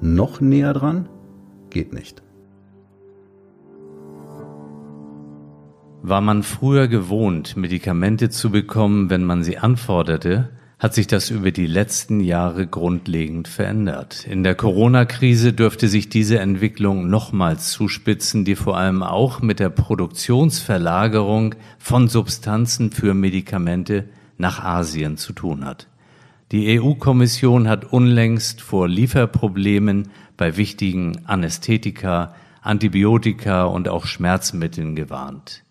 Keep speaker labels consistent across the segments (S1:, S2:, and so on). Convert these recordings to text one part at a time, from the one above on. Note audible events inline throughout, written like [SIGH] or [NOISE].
S1: Noch näher dran? Geht nicht.
S2: War man früher gewohnt, Medikamente zu bekommen, wenn man sie anforderte, hat sich das über die letzten Jahre grundlegend verändert. In der Corona-Krise dürfte sich diese Entwicklung nochmals zuspitzen, die vor allem auch mit der Produktionsverlagerung von Substanzen für Medikamente nach Asien zu tun hat. Die EU-Kommission hat unlängst vor Lieferproblemen bei wichtigen Anästhetika, Antibiotika und auch Schmerzmitteln gewarnt.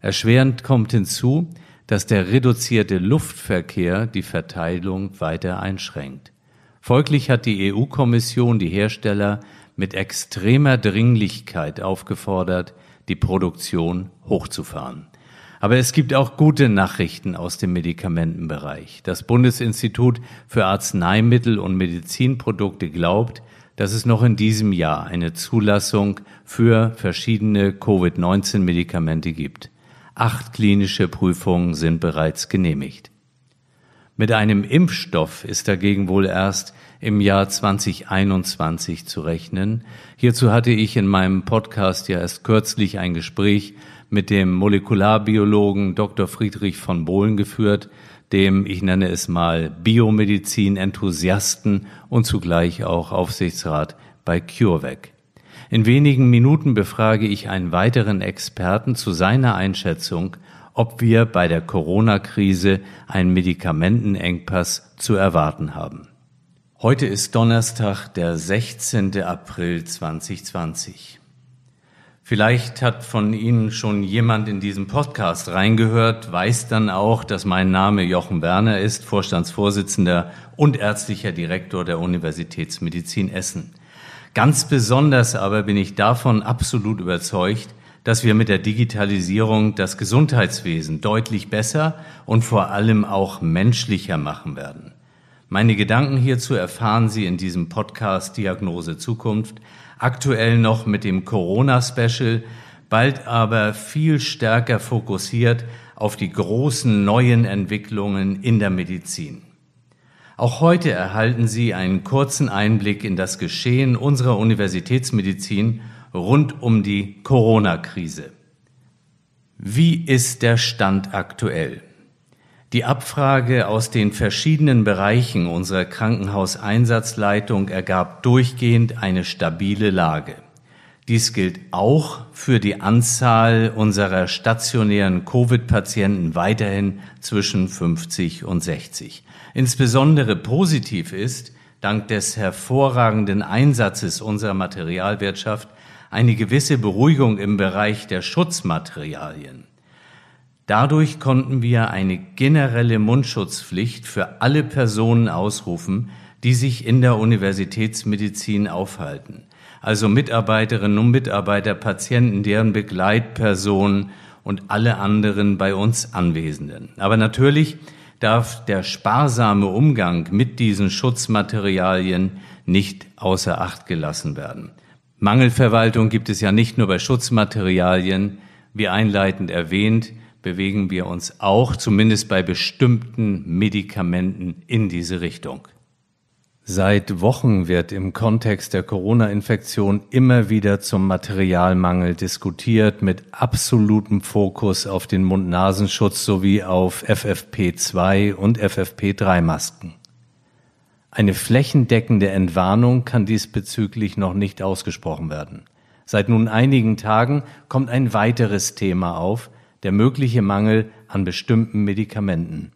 S2: Erschwerend kommt hinzu, dass der reduzierte Luftverkehr die Verteilung weiter einschränkt. Folglich hat die EU-Kommission die Hersteller mit extremer Dringlichkeit aufgefordert, die Produktion hochzufahren. Aber es gibt auch gute Nachrichten aus dem Medikamentenbereich. Das Bundesinstitut für Arzneimittel und Medizinprodukte glaubt, dass es noch in diesem Jahr eine Zulassung für verschiedene Covid-19-Medikamente gibt. Acht klinische Prüfungen sind bereits genehmigt. Mit einem Impfstoff ist dagegen wohl erst im Jahr 2021 zu rechnen. Hierzu hatte ich in meinem Podcast ja erst kürzlich ein Gespräch mit dem Molekularbiologen Dr. Friedrich von Bohlen geführt, dem, ich nenne es mal, Biomedizin-Enthusiasten und zugleich auch Aufsichtsrat bei CureVac. In wenigen Minuten befrage ich einen weiteren Experten zu seiner Einschätzung, ob wir bei der Corona-Krise einen Medikamentenengpass zu erwarten haben. Heute ist Donnerstag, der 16. April 2020. Vielleicht hat von Ihnen schon jemand in diesen Podcast reingehört, weiß dann auch, dass mein Name Jochen Werner ist, Vorstandsvorsitzender und ärztlicher Direktor der Universitätsmedizin Essen. Ganz besonders aber bin ich davon absolut überzeugt, dass wir mit der Digitalisierung das Gesundheitswesen deutlich besser und vor allem auch menschlicher machen werden. Meine Gedanken hierzu erfahren Sie in diesem Podcast Diagnose Zukunft, aktuell noch mit dem Corona-Special, bald aber viel stärker fokussiert auf die großen neuen Entwicklungen in der Medizin. Auch heute erhalten Sie einen kurzen Einblick in das Geschehen unserer Universitätsmedizin rund um die Corona-Krise. Wie ist der Stand aktuell? Die Abfrage aus den verschiedenen Bereichen unserer Krankenhauseinsatzleitung ergab durchgehend eine stabile Lage. Dies gilt auch für die Anzahl unserer stationären Covid-Patienten weiterhin zwischen 50 und 60. Insbesondere positiv ist, dank des hervorragenden Einsatzes unserer Materialwirtschaft, eine gewisse Beruhigung im Bereich der Schutzmaterialien. Dadurch konnten wir eine generelle Mundschutzpflicht für alle Personen ausrufen, die sich in der Universitätsmedizin aufhalten also Mitarbeiterinnen und Mitarbeiter, Patienten, deren Begleitpersonen und alle anderen bei uns Anwesenden. Aber natürlich darf der sparsame Umgang mit diesen Schutzmaterialien nicht außer Acht gelassen werden. Mangelverwaltung gibt es ja nicht nur bei Schutzmaterialien. Wie einleitend erwähnt, bewegen wir uns auch, zumindest bei bestimmten Medikamenten, in diese Richtung. Seit Wochen wird im Kontext der Corona-Infektion immer wieder zum Materialmangel diskutiert, mit absolutem Fokus auf den Mund-Nasenschutz sowie auf FFP2 und FFP3-Masken. Eine flächendeckende Entwarnung kann diesbezüglich noch nicht ausgesprochen werden. Seit nun einigen Tagen kommt ein weiteres Thema auf, der mögliche Mangel an bestimmten Medikamenten.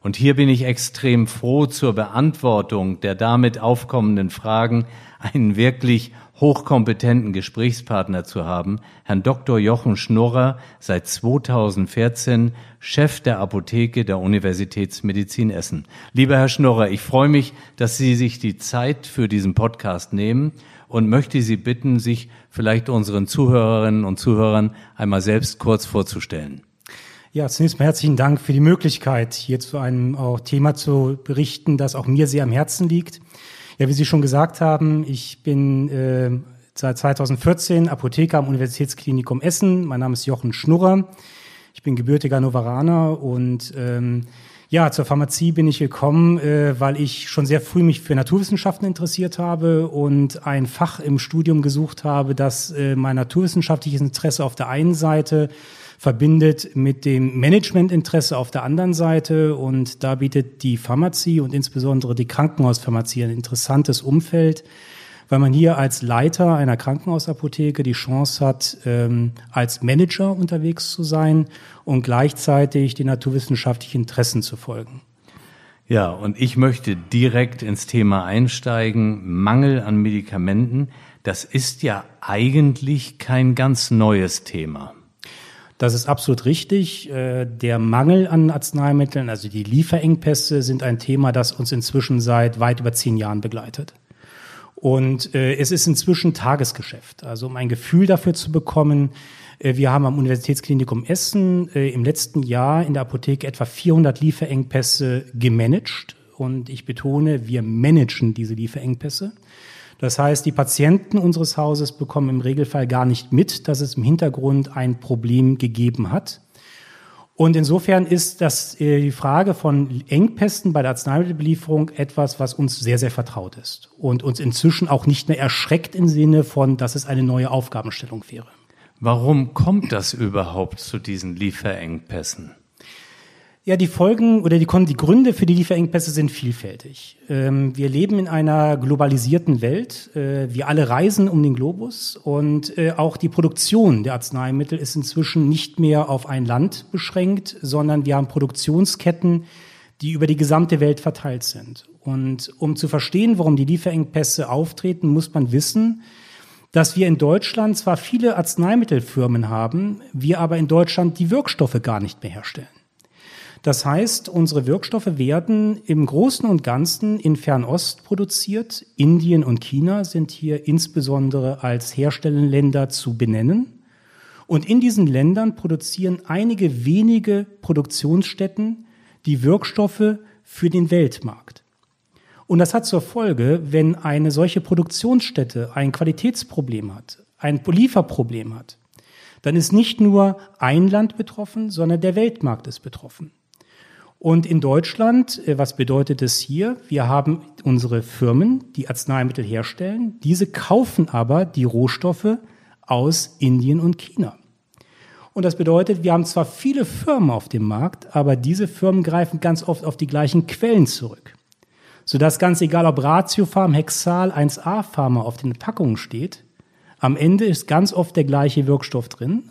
S2: Und hier bin ich extrem froh zur Beantwortung der damit aufkommenden Fragen einen wirklich hochkompetenten Gesprächspartner zu haben, Herrn Dr. Jochen Schnurrer, seit 2014 Chef der Apotheke der Universitätsmedizin Essen. Lieber Herr Schnurrer, ich freue mich, dass Sie sich die Zeit für diesen Podcast nehmen und möchte Sie bitten, sich vielleicht unseren Zuhörerinnen und Zuhörern einmal selbst kurz vorzustellen.
S3: Ja, zunächst mal herzlichen Dank für die Möglichkeit, hier zu einem auch Thema zu berichten, das auch mir sehr am Herzen liegt. Ja, wie Sie schon gesagt haben, ich bin äh, seit 2014 Apotheker am Universitätsklinikum Essen. Mein Name ist Jochen Schnurrer. Ich bin gebürtiger Novaraner und ähm, ja, zur Pharmazie bin ich gekommen, äh, weil ich schon sehr früh mich für Naturwissenschaften interessiert habe und ein Fach im Studium gesucht habe, das äh, mein naturwissenschaftliches Interesse auf der einen Seite verbindet mit dem Managementinteresse auf der anderen Seite. Und da bietet die Pharmazie und insbesondere die Krankenhauspharmazie ein interessantes Umfeld, weil man hier als Leiter einer Krankenhausapotheke die Chance hat, ähm, als Manager unterwegs zu sein und gleichzeitig den naturwissenschaftlichen Interessen zu folgen.
S2: Ja, und ich möchte direkt ins Thema einsteigen. Mangel an Medikamenten, das ist ja eigentlich kein ganz neues Thema.
S3: Das ist absolut richtig. Äh, der Mangel an Arzneimitteln, also die Lieferengpässe, sind ein Thema, das uns inzwischen seit weit über zehn Jahren begleitet. Und äh, es ist inzwischen Tagesgeschäft. Also um ein Gefühl dafür zu bekommen, äh, wir haben am Universitätsklinikum Essen im letzten Jahr in der Apotheke etwa 400 Lieferengpässe gemanagt. Und ich betone, wir managen diese Lieferengpässe. Das heißt, die Patienten unseres Hauses bekommen im Regelfall gar nicht mit, dass es im Hintergrund ein Problem gegeben hat. Und insofern ist das äh, die Frage von Engpässen bei der Arzneimittelbelieferung etwas, was uns sehr, sehr vertraut ist und uns inzwischen auch nicht mehr erschreckt im Sinne von, dass es eine neue Aufgabenstellung wäre.
S2: Warum kommt das überhaupt zu diesen Lieferengpässen?
S3: Ja, die Folgen oder die, die Gründe für die Lieferengpässe sind vielfältig. Ähm, wir leben in einer globalisierten Welt. Äh, wir alle reisen um den Globus und äh, auch die Produktion der Arzneimittel ist inzwischen nicht mehr auf ein Land beschränkt, sondern wir haben Produktionsketten, die über die gesamte Welt verteilt sind. Und um zu verstehen, warum die Lieferengpässe auftreten, muss man wissen, dass wir in Deutschland zwar viele Arzneimittelfirmen haben, wir aber in Deutschland die Wirkstoffe gar nicht mehr herstellen. Das heißt, unsere Wirkstoffe werden im Großen und Ganzen in Fernost produziert. Indien und China sind hier insbesondere als Herstellerländer zu benennen. Und in diesen Ländern produzieren einige wenige Produktionsstätten die Wirkstoffe für den Weltmarkt. Und das hat zur Folge, wenn eine solche Produktionsstätte ein Qualitätsproblem hat, ein Lieferproblem hat, dann ist nicht nur ein Land betroffen, sondern der Weltmarkt ist betroffen. Und in Deutschland, äh, was bedeutet es hier? Wir haben unsere Firmen, die Arzneimittel herstellen. Diese kaufen aber die Rohstoffe aus Indien und China. Und das bedeutet, wir haben zwar viele Firmen auf dem Markt, aber diese Firmen greifen ganz oft auf die gleichen Quellen zurück. Sodass ganz egal, ob Ratiofarm, Hexal, 1A Pharma auf den Packungen steht, am Ende ist ganz oft der gleiche Wirkstoff drin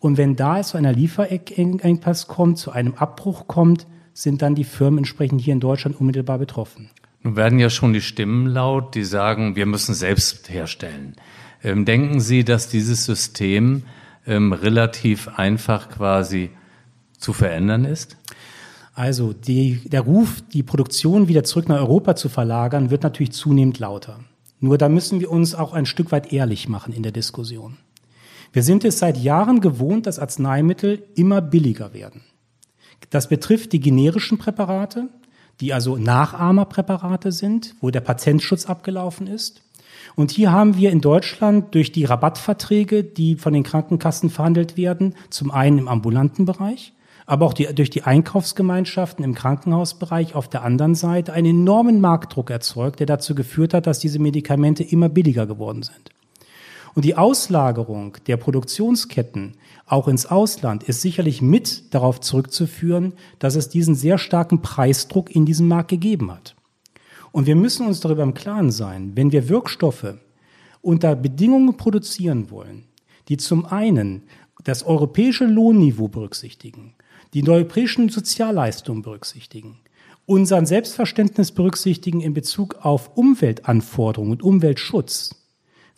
S3: und wenn da es zu einer Lieferengpass kommt, zu einem Abbruch kommt, sind dann die Firmen entsprechend hier in Deutschland unmittelbar betroffen.
S2: Nun werden ja schon die Stimmen laut, die sagen, wir müssen selbst herstellen. Ähm, denken Sie, dass dieses System ähm, relativ einfach quasi zu verändern ist?
S3: Also die, der Ruf, die Produktion wieder zurück nach Europa zu verlagern, wird natürlich zunehmend lauter. Nur da müssen wir uns auch ein Stück weit ehrlich machen in der Diskussion. Wir sind es seit Jahren gewohnt, dass Arzneimittel immer billiger werden. Das betrifft die generischen Präparate, die also Nachahmerpräparate sind, wo der Patentschutz abgelaufen ist. Und hier haben wir in Deutschland durch die Rabattverträge, die von den Krankenkassen verhandelt werden, zum einen im ambulanten Bereich, aber auch die, durch die Einkaufsgemeinschaften im Krankenhausbereich auf der anderen Seite einen enormen Marktdruck erzeugt, der dazu geführt hat, dass diese Medikamente immer billiger geworden sind. Und die Auslagerung der Produktionsketten auch ins Ausland ist sicherlich mit darauf zurückzuführen, dass es diesen sehr starken Preisdruck in diesem Markt gegeben hat. Und wir müssen uns darüber im Klaren sein, wenn wir Wirkstoffe unter Bedingungen produzieren wollen, die zum einen das europäische Lohnniveau berücksichtigen, die europäischen Sozialleistungen berücksichtigen, unser Selbstverständnis berücksichtigen in Bezug auf Umweltanforderungen und Umweltschutz,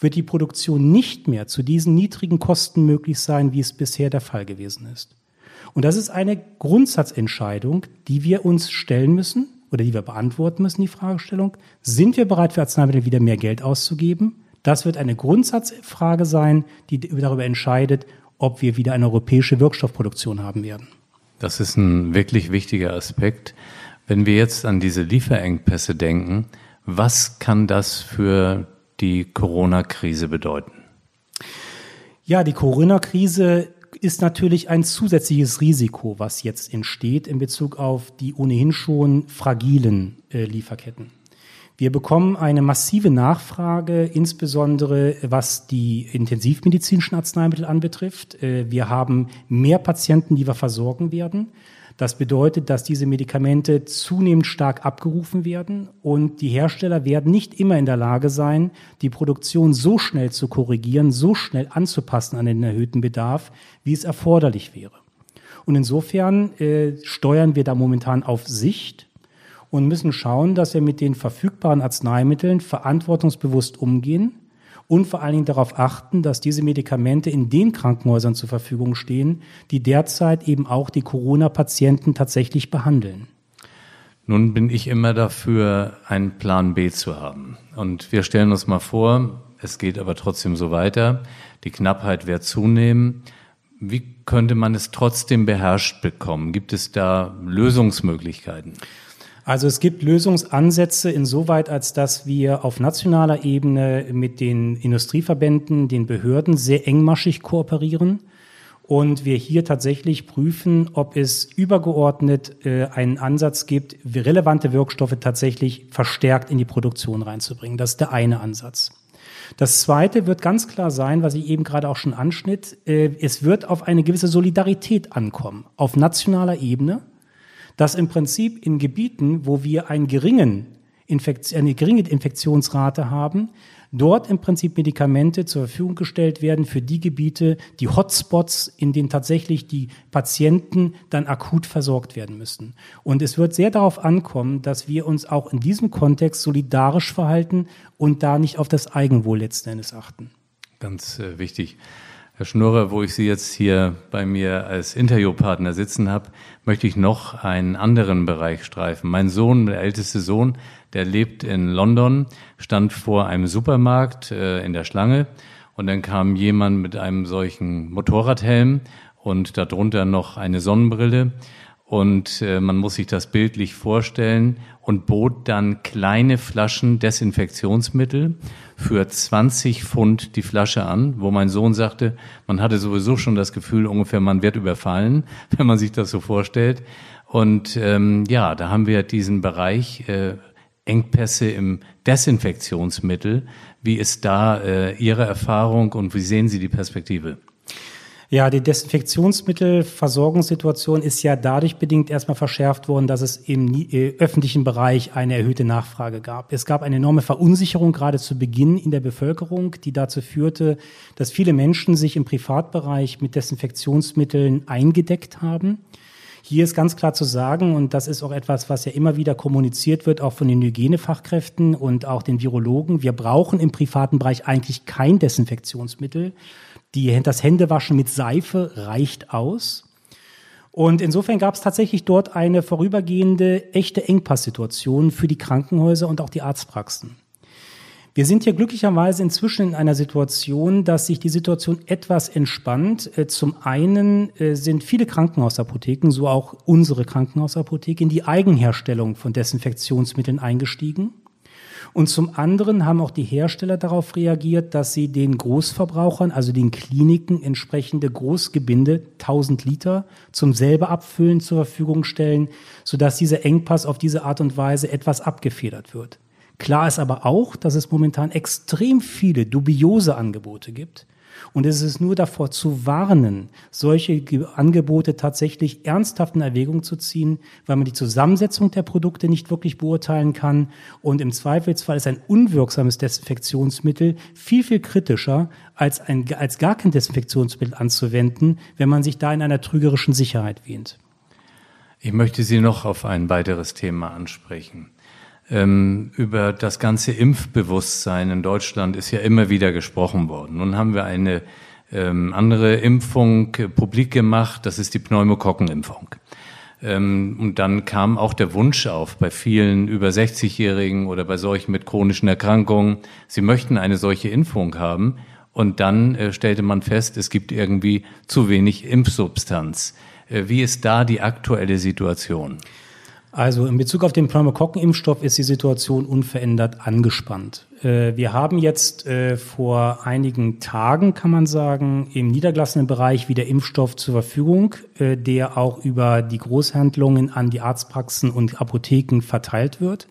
S3: wird die Produktion nicht mehr zu diesen niedrigen Kosten möglich sein, wie es bisher der Fall gewesen ist. Und das ist eine Grundsatzentscheidung, die wir uns stellen müssen oder die wir beantworten müssen, die Fragestellung. Sind wir bereit, für Arzneimittel wieder mehr Geld auszugeben? Das wird eine Grundsatzfrage sein, die darüber entscheidet, ob wir wieder eine europäische Wirkstoffproduktion haben werden.
S2: Das ist ein wirklich wichtiger Aspekt. Wenn wir jetzt an diese Lieferengpässe denken, was kann das für die Corona-Krise bedeuten?
S3: Ja, die Corona-Krise ist natürlich ein zusätzliches Risiko, was jetzt entsteht in Bezug auf die ohnehin schon fragilen äh, Lieferketten. Wir bekommen eine massive Nachfrage, insbesondere was die intensivmedizinischen Arzneimittel anbetrifft. Äh, wir haben mehr Patienten, die wir versorgen werden. Das bedeutet, dass diese Medikamente zunehmend stark abgerufen werden und die Hersteller werden nicht immer in der Lage sein, die Produktion so schnell zu korrigieren, so schnell anzupassen an den erhöhten Bedarf, wie es erforderlich wäre. Und insofern äh, steuern wir da momentan auf Sicht und müssen schauen, dass wir mit den verfügbaren Arzneimitteln verantwortungsbewusst umgehen und vor allen Dingen darauf achten, dass diese Medikamente in den Krankenhäusern zur Verfügung stehen, die derzeit eben auch die Corona-Patienten tatsächlich behandeln.
S2: Nun bin ich immer dafür, einen Plan B zu haben. Und wir stellen uns mal vor, es geht aber trotzdem so weiter, die Knappheit wird zunehmen. Wie könnte man es trotzdem beherrscht bekommen? Gibt es da Lösungsmöglichkeiten?
S3: Also es gibt Lösungsansätze insoweit, als dass wir auf nationaler Ebene mit den Industrieverbänden, den Behörden sehr engmaschig kooperieren und wir hier tatsächlich prüfen, ob es übergeordnet äh, einen Ansatz gibt, relevante Wirkstoffe tatsächlich verstärkt in die Produktion reinzubringen. Das ist der eine Ansatz. Das zweite wird ganz klar sein, was ich eben gerade auch schon anschnitt, äh, es wird auf eine gewisse Solidarität ankommen, auf nationaler Ebene dass im Prinzip in Gebieten, wo wir einen geringen Infekt eine geringe Infektionsrate haben, dort im Prinzip Medikamente zur Verfügung gestellt werden für die Gebiete, die Hotspots, in denen tatsächlich die Patienten dann akut versorgt werden müssen. Und es wird sehr darauf ankommen, dass wir uns auch in diesem Kontext solidarisch verhalten und da nicht auf das Eigenwohl letzten Endes achten.
S2: Ganz äh, wichtig. Herr Schnurrer, wo ich Sie jetzt hier bei mir als Interviewpartner sitzen habe, möchte ich noch einen anderen Bereich streifen. Mein Sohn, der älteste Sohn, der lebt in London, stand vor einem Supermarkt äh, in der Schlange und dann kam jemand mit einem solchen Motorradhelm und darunter noch eine Sonnenbrille und äh, man muss sich das bildlich vorstellen und bot dann kleine Flaschen Desinfektionsmittel für 20 Pfund die Flasche an, wo mein Sohn sagte, man hatte sowieso schon das Gefühl, ungefähr man wird überfallen, [LAUGHS] wenn man sich das so vorstellt. Und ähm, ja, da haben wir diesen Bereich äh, Engpässe im Desinfektionsmittel. Wie ist da äh, Ihre Erfahrung und wie sehen Sie die Perspektive?
S3: Ja, die Desinfektionsmittelversorgungssituation ist ja dadurch bedingt erstmal verschärft worden, dass es im äh, öffentlichen Bereich eine erhöhte Nachfrage gab. Es gab eine enorme Verunsicherung gerade zu Beginn in der Bevölkerung, die dazu führte, dass viele Menschen sich im Privatbereich mit Desinfektionsmitteln eingedeckt haben. Hier ist ganz klar zu sagen, und das ist auch etwas, was ja immer wieder kommuniziert wird, auch von den Hygienefachkräften und auch den Virologen, wir brauchen im privaten Bereich eigentlich kein Desinfektionsmittel. Die, das Händewaschen mit Seife reicht aus. Und insofern gab es tatsächlich dort eine vorübergehende echte Engpasssituation für die Krankenhäuser und auch die Arztpraxen. Wir sind hier glücklicherweise inzwischen in einer Situation, dass sich die Situation etwas entspannt. Äh, zum einen äh, sind viele Krankenhausapotheken, so auch unsere Krankenhausapotheke, in die Eigenherstellung von Desinfektionsmitteln eingestiegen. Und zum anderen haben auch die Hersteller darauf reagiert, dass sie den Großverbrauchern, also den Kliniken, entsprechende Großgebinde, 1000 Liter, zum selber abfüllen zur Verfügung stellen, sodass dieser Engpass auf diese Art und Weise etwas abgefedert wird. Klar ist aber auch, dass es momentan extrem viele dubiose Angebote gibt, und es ist nur davor zu warnen, solche Angebote tatsächlich ernsthaft in Erwägung zu ziehen, weil man die Zusammensetzung der Produkte nicht wirklich beurteilen kann. Und im Zweifelsfall ist ein unwirksames Desinfektionsmittel viel, viel kritischer als, ein, als gar kein Desinfektionsmittel anzuwenden, wenn man sich da in einer trügerischen Sicherheit wähnt.
S2: Ich möchte Sie noch auf ein weiteres Thema ansprechen. Ähm, über das ganze Impfbewusstsein in Deutschland ist ja immer wieder gesprochen worden. Nun haben wir eine ähm, andere Impfung äh, publik gemacht, das ist die Pneumokokkenimpfung. Ähm, und dann kam auch der Wunsch auf bei vielen über 60-Jährigen oder bei solchen mit chronischen Erkrankungen, sie möchten eine solche Impfung haben. Und dann äh, stellte man fest, es gibt irgendwie zu wenig Impfsubstanz. Äh, wie ist da die aktuelle Situation?
S3: Also in Bezug auf den Pneumokokkenimpfstoff ist die Situation unverändert angespannt. Äh, wir haben jetzt äh, vor einigen Tagen, kann man sagen, im niedergelassenen Bereich wieder Impfstoff zur Verfügung, der auch über die Großhandlungen an die Arztpraxen und Apotheken verteilt wird.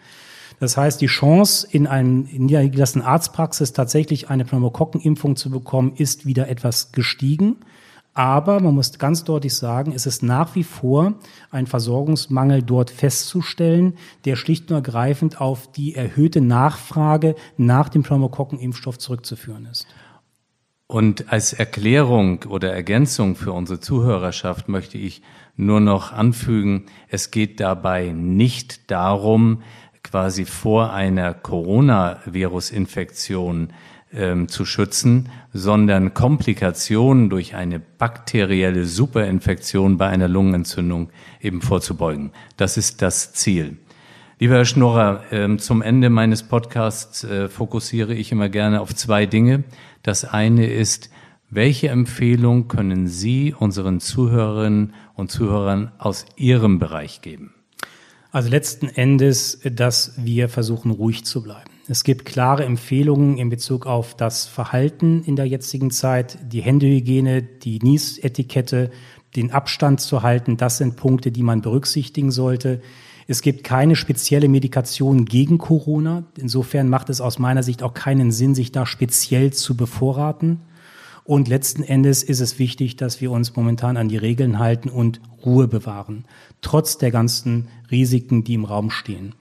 S3: Das heißt, die Chance, in einem niedergelassenen Arztpraxis tatsächlich eine Pneumokokkenimpfung zu bekommen, ist wieder etwas gestiegen. Aber man muss ganz deutlich sagen, es ist nach wie vor ein Versorgungsmangel dort festzustellen, der schlicht und ergreifend auf die erhöhte Nachfrage nach dem Pneumokokkenimpfstoff zurückzuführen ist.
S2: Und als Erklärung oder Ergänzung für unsere Zuhörerschaft möchte ich nur noch anfügen, es geht dabei nicht darum, quasi vor einer Coronavirus-Infektion ähm, zu schützen, sondern Komplikationen durch eine bakterielle Superinfektion bei einer Lungenentzündung eben vorzubeugen. Das ist das Ziel. Lieber Herr Schnorrer, ähm, zum Ende meines Podcasts äh, fokussiere ich immer gerne auf zwei Dinge. Das eine ist, welche Empfehlung können Sie unseren Zuhörerinnen und Zuhörern aus Ihrem Bereich geben?
S3: Also letzten Endes, dass wir versuchen, ruhig zu bleiben. Es gibt klare Empfehlungen in Bezug auf das Verhalten in der jetzigen Zeit, die Händehygiene, die Niesetikette, den Abstand zu halten. Das sind Punkte, die man berücksichtigen sollte. Es gibt keine spezielle Medikation gegen Corona. Insofern macht es aus meiner Sicht auch keinen Sinn, sich da speziell zu bevorraten. Und letzten Endes ist es wichtig, dass wir uns momentan an die Regeln halten und Ruhe bewahren, trotz der ganzen Risiken, die im Raum stehen.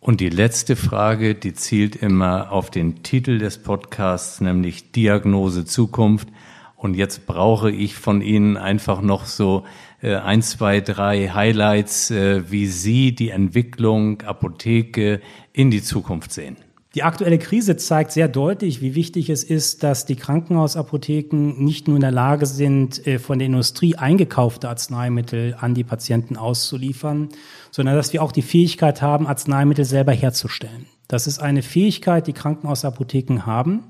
S2: Und die letzte Frage, die zielt immer auf den Titel des Podcasts, nämlich Diagnose Zukunft. Und jetzt brauche ich von Ihnen einfach noch so äh, ein, zwei, drei Highlights, äh, wie Sie die Entwicklung Apotheke in die Zukunft sehen.
S3: Die aktuelle Krise zeigt sehr deutlich, wie wichtig es ist, dass die Krankenhausapotheken nicht nur in der Lage sind, äh, von der Industrie eingekaufte Arzneimittel an die Patienten auszuliefern, sondern dass wir auch die Fähigkeit haben, Arzneimittel selber herzustellen. Das ist eine Fähigkeit, die Krankenhausapotheken haben.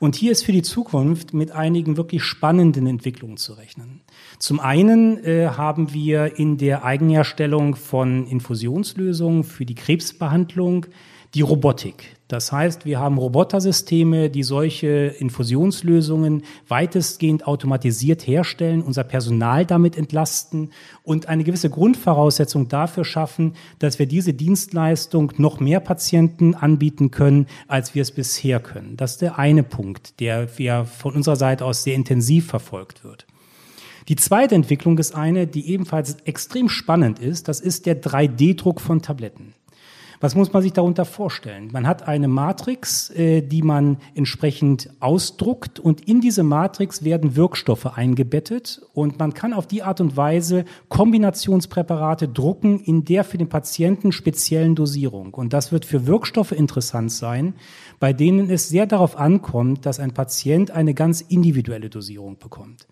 S3: Und hier ist für die Zukunft mit einigen wirklich spannenden Entwicklungen zu rechnen. Zum einen äh, haben wir in der Eigenherstellung von Infusionslösungen für die Krebsbehandlung die Robotik. Das heißt, wir haben Robotersysteme, die solche Infusionslösungen weitestgehend automatisiert herstellen, unser Personal damit entlasten und eine gewisse Grundvoraussetzung dafür schaffen, dass wir diese Dienstleistung noch mehr Patienten anbieten können, als wir es bisher können. Das ist der eine Punkt, der wir von unserer Seite aus sehr intensiv verfolgt wird. Die zweite Entwicklung ist eine, die ebenfalls extrem spannend ist. Das ist der 3D-Druck von Tabletten. Was muss man sich darunter vorstellen? Man hat eine Matrix, äh, die man entsprechend ausdruckt und in diese Matrix werden Wirkstoffe eingebettet und man kann auf die Art und Weise Kombinationspräparate drucken in der für den Patienten speziellen Dosierung. Und das wird für Wirkstoffe interessant sein, bei denen es sehr darauf ankommt, dass ein Patient eine ganz individuelle Dosierung bekommt.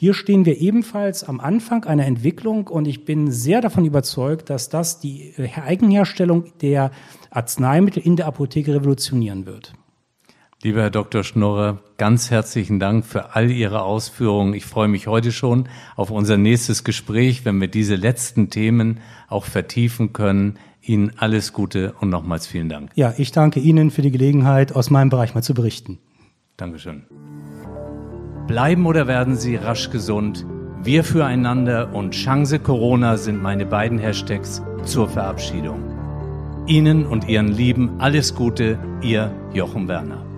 S3: Hier stehen wir ebenfalls am Anfang einer Entwicklung und ich bin sehr davon überzeugt, dass das die äh, Eigenherstellung der Arzneimittel in der Apotheke revolutionieren wird.
S2: Lieber Herr Dr. Schnorrer, ganz herzlichen Dank für all Ihre Ausführungen. Ich freue mich heute schon auf unser nächstes Gespräch, wenn wir diese letzten Themen auch vertiefen können. Ihnen alles Gute und nochmals vielen Dank.
S3: Ja, ich danke Ihnen für die Gelegenheit, aus meinem Bereich mal zu berichten.
S2: Dankeschön. Bleiben oder werden Sie rasch gesund? Wir füreinander und Chance Corona sind meine beiden Hashtags zur Verabschiedung. Ihnen und Ihren Lieben alles Gute, Ihr Jochen Werner.